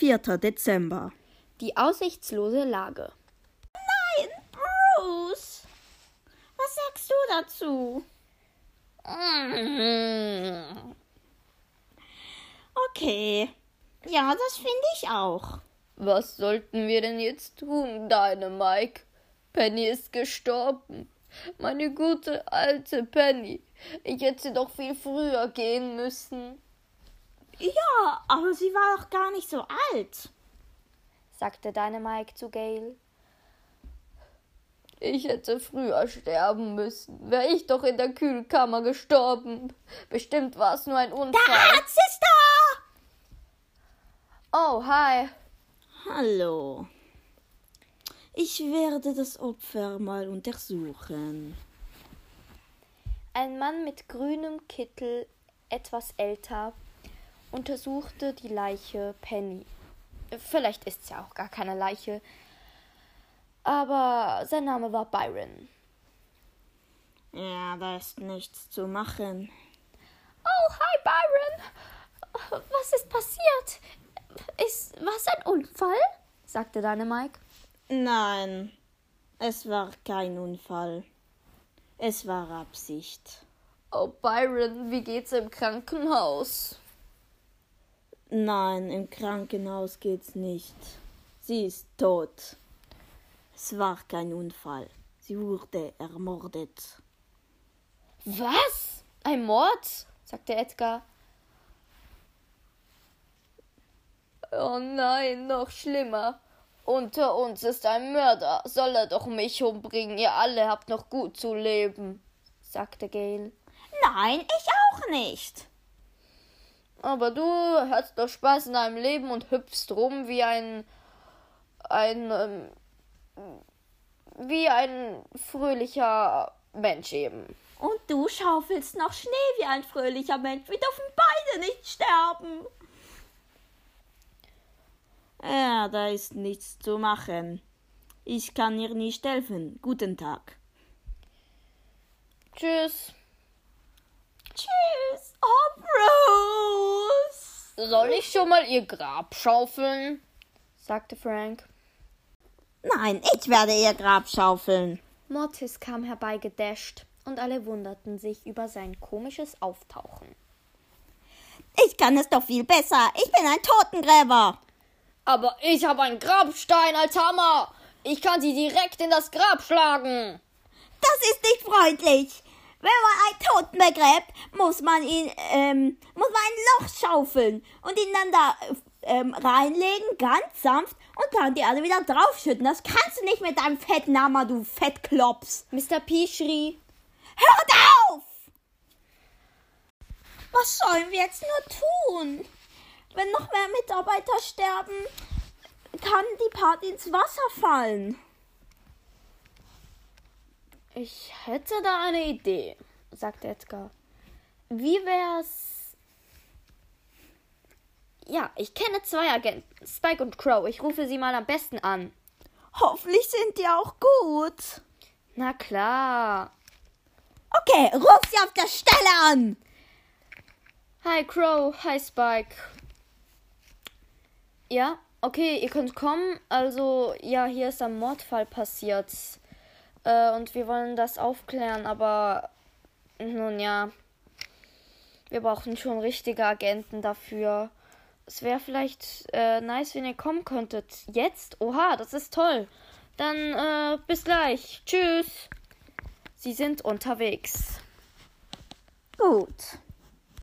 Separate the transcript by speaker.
Speaker 1: 4. Dezember.
Speaker 2: Die aussichtslose Lage.
Speaker 1: Nein, Bruce! Was sagst du dazu? Okay. Ja, das finde ich auch.
Speaker 2: Was sollten wir denn jetzt tun, deine Mike? Penny ist gestorben. Meine gute alte Penny. Ich hätte doch viel früher gehen müssen.
Speaker 1: Ja, aber sie war doch gar nicht so alt,
Speaker 2: sagte deine Mike zu Gail. Ich hätte früher sterben müssen. Wäre ich doch in der Kühlkammer gestorben. Bestimmt war es nur ein Unfall.
Speaker 1: Der Arzt ist
Speaker 2: da! Oh, hi.
Speaker 1: Hallo. Ich werde das Opfer mal untersuchen.
Speaker 2: Ein Mann mit grünem Kittel, etwas älter, untersuchte die Leiche Penny. Vielleicht ist es ja auch gar keine Leiche, aber sein Name war Byron.
Speaker 1: Ja, da ist nichts zu machen.
Speaker 2: Oh, hi Byron. Was ist passiert? Ist was ein Unfall? sagte deine Mike.
Speaker 1: Nein, es war kein Unfall. Es war Absicht.
Speaker 2: Oh, Byron, wie geht's im Krankenhaus?
Speaker 1: Nein, im Krankenhaus geht's nicht. Sie ist tot. Es war kein Unfall. Sie wurde ermordet.
Speaker 2: Was? Ein Mord? sagte Edgar. Oh nein, noch schlimmer. Unter uns ist ein Mörder. Soll er doch mich umbringen? Ihr alle habt noch gut zu leben, sagte Gail.
Speaker 1: Nein, ich auch nicht.
Speaker 2: Aber du hast doch Spaß in deinem Leben und hüpfst rum wie ein. ein. Ähm, wie ein fröhlicher Mensch eben.
Speaker 1: Und du schaufelst noch Schnee wie ein fröhlicher Mensch. Wir dürfen beide nicht sterben. Ja, da ist nichts zu machen. Ich kann ihr nicht helfen. Guten Tag.
Speaker 2: Tschüss.
Speaker 1: Tschüss.
Speaker 2: Soll ich schon mal ihr Grab schaufeln? sagte Frank.
Speaker 1: Nein, ich werde ihr Grab schaufeln.
Speaker 2: Mortis kam herbeigedascht und alle wunderten sich über sein komisches Auftauchen.
Speaker 1: Ich kann es doch viel besser. Ich bin ein Totengräber.
Speaker 2: Aber ich habe einen Grabstein als Hammer. Ich kann sie direkt in das Grab schlagen.
Speaker 1: Das ist nicht freundlich. Wenn man einen Toten begräbt, muss man ihn, ähm, muss man ein Loch schaufeln und ihn dann da ähm, reinlegen, ganz sanft, und dann die alle wieder draufschütten. Das kannst du nicht mit deinem fetten Hammer, du Fettklops.
Speaker 2: Mr. P schrie.
Speaker 1: Hört auf! Was sollen wir jetzt nur tun? Wenn noch mehr Mitarbeiter sterben, kann die Party ins Wasser fallen.
Speaker 2: Ich hätte da eine Idee, sagte Edgar. Wie wär's? Ja, ich kenne zwei Agenten, Spike und Crow. Ich rufe sie mal am besten an.
Speaker 1: Hoffentlich sind die auch gut.
Speaker 2: Na klar.
Speaker 1: Okay, ruf sie auf der Stelle an.
Speaker 2: Hi Crow, hi Spike. Ja, okay, ihr könnt kommen. Also, ja, hier ist ein Mordfall passiert. Äh, und wir wollen das aufklären, aber nun ja. Wir brauchen schon richtige Agenten dafür. Es wäre vielleicht äh, nice, wenn ihr kommen könntet. Jetzt? Oha, das ist toll. Dann äh, bis gleich. Tschüss. Sie sind unterwegs.
Speaker 1: Gut.